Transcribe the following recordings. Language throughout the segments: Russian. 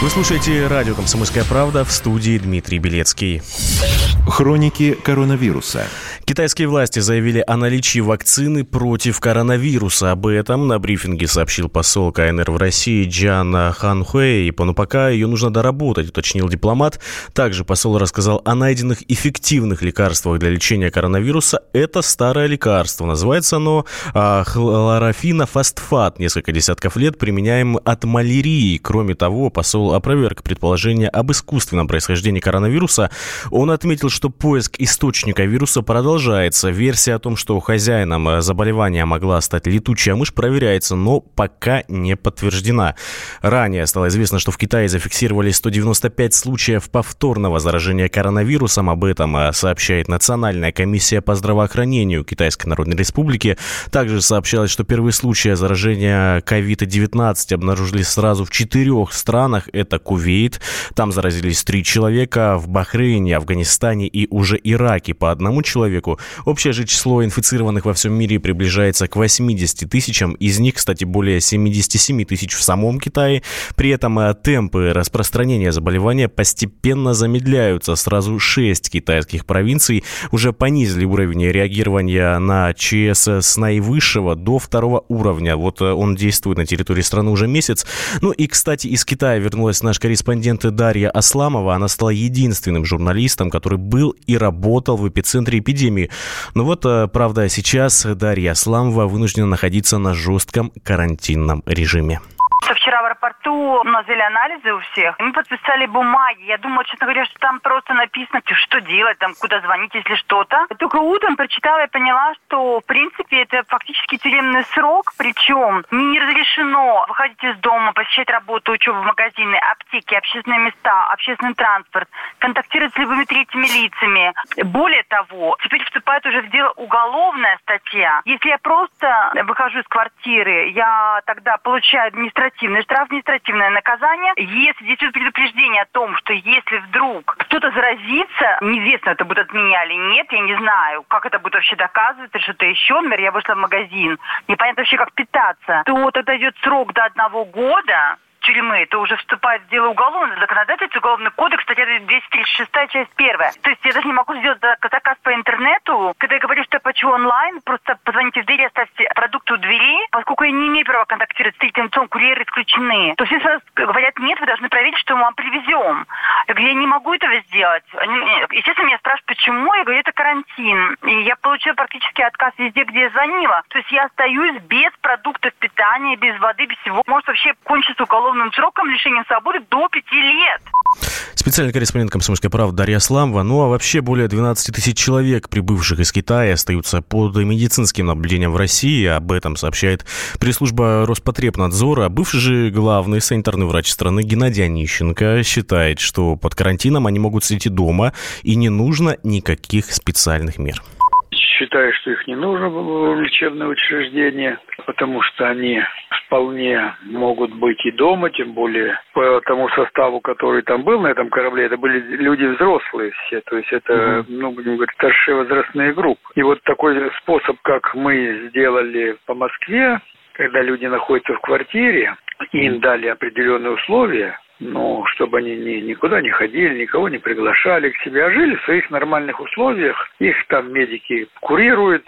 Вы слушаете радио «Комсомольская правда» в студии Дмитрий Белецкий. Хроники коронавируса. Китайские власти заявили о наличии вакцины против коронавируса. Об этом на брифинге сообщил посол КНР в России Джан Ханхуэй. Но пока ее нужно доработать, уточнил дипломат. Также посол рассказал о найденных эффективных лекарствах для лечения коронавируса. Это старое лекарство. Называется оно а, хлорофинофосфат. Несколько десятков лет применяем от малярии. Кроме того, посол опроверг предположение об искусственном происхождении коронавируса. Он отметил, что поиск источника вируса продолжается. Версия о том, что хозяином э, заболевания могла стать летучая мышь, проверяется, но пока не подтверждена. Ранее стало известно, что в Китае зафиксировали 195 случаев повторного заражения коронавирусом. Об этом э, сообщает Национальная комиссия по здравоохранению Китайской Народной Республики. Также сообщалось, что первые случаи заражения COVID-19 обнаружили сразу в четырех странах. Это Кувейт, там заразились три человека, в Бахрейне, Афганистане и уже Ираке по одному человеку. Общее же число инфицированных во всем мире приближается к 80 тысячам, из них, кстати, более 77 тысяч в самом Китае. При этом э, темпы распространения заболевания постепенно замедляются. Сразу 6 китайских провинций уже понизили уровень реагирования на ЧС с наивысшего до второго уровня. Вот э, он действует на территории страны уже месяц. Ну и, кстати, из Китая вернулась наш корреспондент Дарья Асламова. Она стала единственным журналистом, который был и работал в эпицентре эпидемии. Но вот, э, правда, сейчас Дарья Асламова вынуждена находиться на жестком карантинном режиме вчера в аэропорту взяли анализы у всех, и мы подписали бумаги. Я думала, честно говоря, что там просто написано, что делать, там, куда звонить, если что-то. Только утром прочитала и поняла, что, в принципе, это фактически тюремный срок, причем не разрешено выходить из дома, посещать работу, учебу в магазины, аптеки, общественные места, общественный транспорт, контактировать с любыми третьими лицами. Более того, теперь вступает уже в дело уголовная статья. Если я просто выхожу из квартиры, я тогда получаю административный административное, штраф административное наказание. Если идет предупреждение о том, что если вдруг кто-то заразится, неизвестно, это будет от меня или нет, я не знаю, как это будет вообще доказываться, что-то еще, например, я вышла в магазин, непонятно вообще, как питаться, то тогда идет срок до одного года, тюрьмы, это уже вступает в дело уголовное законодательство, уголовный кодекс, статья 236, часть первая. То есть я даже не могу сделать заказ по интернету, когда я говорю, что я плачу онлайн, просто позвоните в дверь, оставьте продукты у двери, поскольку я не имею права контактировать с третьим лицом, курьеры исключены. То есть все говорят, нет, вы должны проверить, что мы вам привезем. Говорю, я не могу этого сделать. Они, естественно, меня спрашивают, почему, я говорю, это карантин. И я получила практически отказ везде, где я звонила. То есть я остаюсь без продуктов питания, без воды, без всего. Может вообще кончиться уголовным сроком лишения свободы до пяти лет. Специальный корреспондент «Комсомольской правды» Дарья Сламова. Ну а вообще более 12 тысяч человек, прибывших из Китая, остаются под медицинским наблюдением в России. Об этом сообщает пресс-служба Роспотребнадзора. Бывший же главный санитарный врач страны Геннадий Онищенко считает, что под карантином они могут сидеть дома и не нужно никаких специальных мер считаю, что их не нужно было в лечебное учреждение, потому что они вполне могут быть и дома, тем более по тому составу, который там был на этом корабле, это были люди взрослые все, то есть это, mm-hmm. ну, будем говорить, старшие возрастные группы. И вот такой способ, как мы сделали по Москве, когда люди находятся в квартире, им дали определенные условия, ну, чтобы они ни, никуда не ходили, никого не приглашали к себе, а жили в своих нормальных условиях. Их там медики курируют.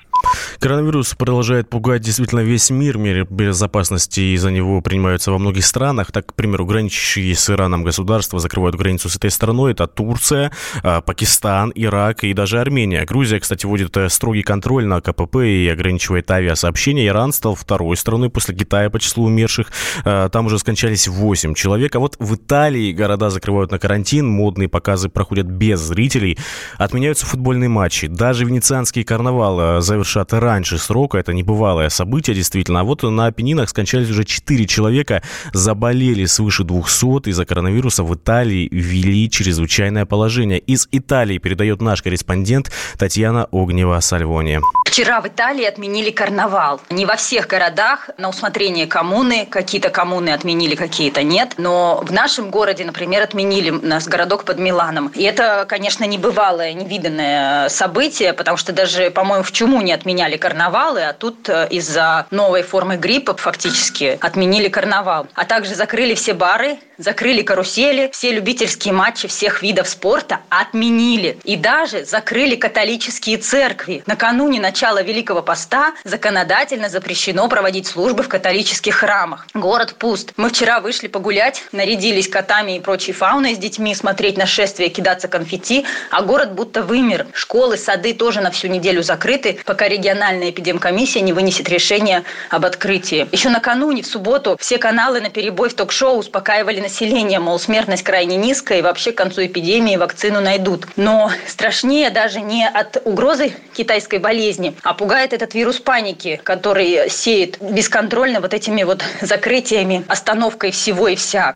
Коронавирус продолжает пугать действительно весь мир. Меры безопасности из-за него принимаются во многих странах. Так, к примеру, граничащие с Ираном государства закрывают границу с этой страной. Это Турция, а, Пакистан, Ирак и даже Армения. Грузия, кстати, вводит э, строгий контроль на КПП и ограничивает авиасообщение. Иран стал второй страной после Китая по числу умерших. А, там уже скончались 8 человек. А вот в Италии города закрывают на карантин, модные показы проходят без зрителей. Отменяются футбольные матчи. Даже венецианский карнавал э, завершат раньше срока. Это небывалое событие, действительно. А вот на Апеннинах скончались уже 4 человека, заболели свыше 200. Из-за коронавируса в Италии ввели чрезвычайное положение. Из Италии передает наш корреспондент Татьяна Огнева-Сальвони. Вчера в Италии отменили карнавал. Не во всех городах, на усмотрение коммуны. Какие-то коммуны отменили, какие-то нет. Но в нашем городе, например, отменили нас городок под Миланом. И это, конечно, небывалое, невиданное событие, потому что даже, по-моему, в чуму не отменяли карнавалы, а тут э, из-за новой формы гриппа фактически отменили карнавал. А также закрыли все бары, закрыли карусели, все любительские матчи всех видов спорта отменили. И даже закрыли католические церкви. Накануне начала Великого Поста законодательно запрещено проводить службы в католических храмах. Город пуст. Мы вчера вышли погулять, нарядились котами и прочей фауной с детьми, смотреть на шествие, кидаться конфетти, а город будто вымер. Школы, сады тоже на всю неделю закрыты, пока региональная эпидемкомиссия не вынесет решение об открытии. Еще накануне, в субботу, все каналы на перебой в ток-шоу успокаивали население, мол, смертность крайне низкая, и вообще к концу эпидемии вакцину найдут. Но страшнее даже не от угрозы китайской болезни, а пугает этот вирус паники, который сеет бесконтрольно вот этими вот закрытиями, остановкой всего и вся.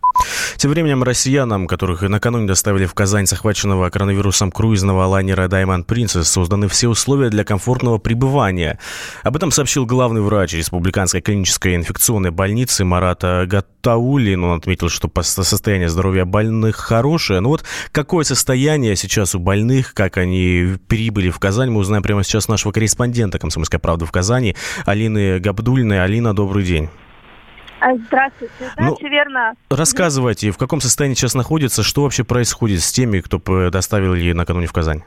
Тем временем россиянам, которых накануне доставили в Казань захваченного коронавирусом круизного лайнера Diamond Princess, созданы все условия для комфортного пребывания. Об этом сообщил главный врач Республиканской клинической инфекционной больницы Марата Гатаулин. Он отметил, что состояние здоровья больных хорошее. Но вот какое состояние сейчас у больных, как они прибыли в Казань, мы узнаем прямо сейчас нашего корреспондента «Комсомольской правды» в Казани, Алины Габдульной. Алина, добрый день. А, здравствуйте. Да, ну, все верно. Рассказывайте, в каком состоянии сейчас находится, что вообще происходит с теми, кто доставили накануне в Казань?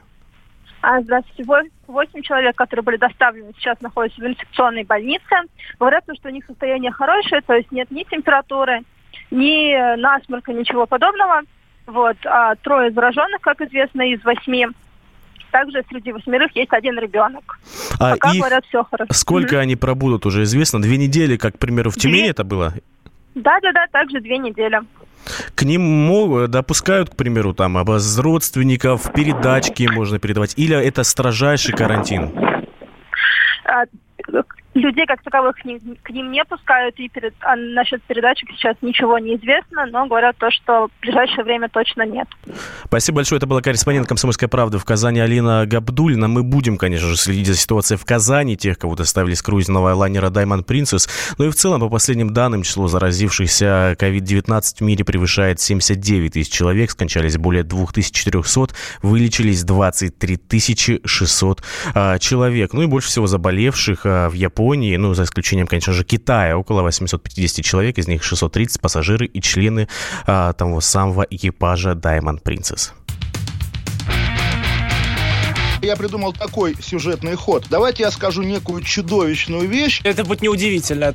А, здравствуйте. Восемь человек, которые были доставлены, сейчас находятся в инфекционной больнице. Говорят, что у них состояние хорошее, то есть нет ни температуры, ни насморка, ничего подобного. Вот. А трое зараженных, как известно, из восьми. Также среди восьмерых есть один ребенок. А Пока их... говорят, все хорошо. Сколько mm-hmm. они пробудут, уже известно? Две недели, как, к примеру, в Тюмени Две... это было? Да-да-да, также две недели. К ним могут, допускают, к примеру, там, из родственников, передачки можно передавать, или это строжайший карантин? Людей как таковых к ним, к ним не пускают, и перед, а насчет передатчик сейчас ничего не известно, но говорят то, что в ближайшее время точно нет. Спасибо большое. Это была корреспондент «Комсомольской правды» в Казани Алина Габдулина. Мы будем, конечно же, следить за ситуацией в Казани, тех, кого доставили с круизного лайнера Diamond Princess. Ну и в целом, по последним данным, число заразившихся COVID-19 в мире превышает 79 тысяч человек, скончались более 2400, вылечились 23 600 а, человек. Ну и больше всего заболевших в Японии Японии, ну, за исключением, конечно же, Китая, около 850 человек, из них 630 пассажиры и члены а, того самого экипажа Diamond Princess. Я придумал такой сюжетный ход. Давайте я скажу некую чудовищную вещь. Это будет неудивительно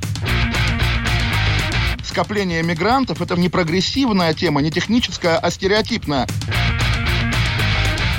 скопление мигрантов – это не прогрессивная тема, не техническая, а стереотипная.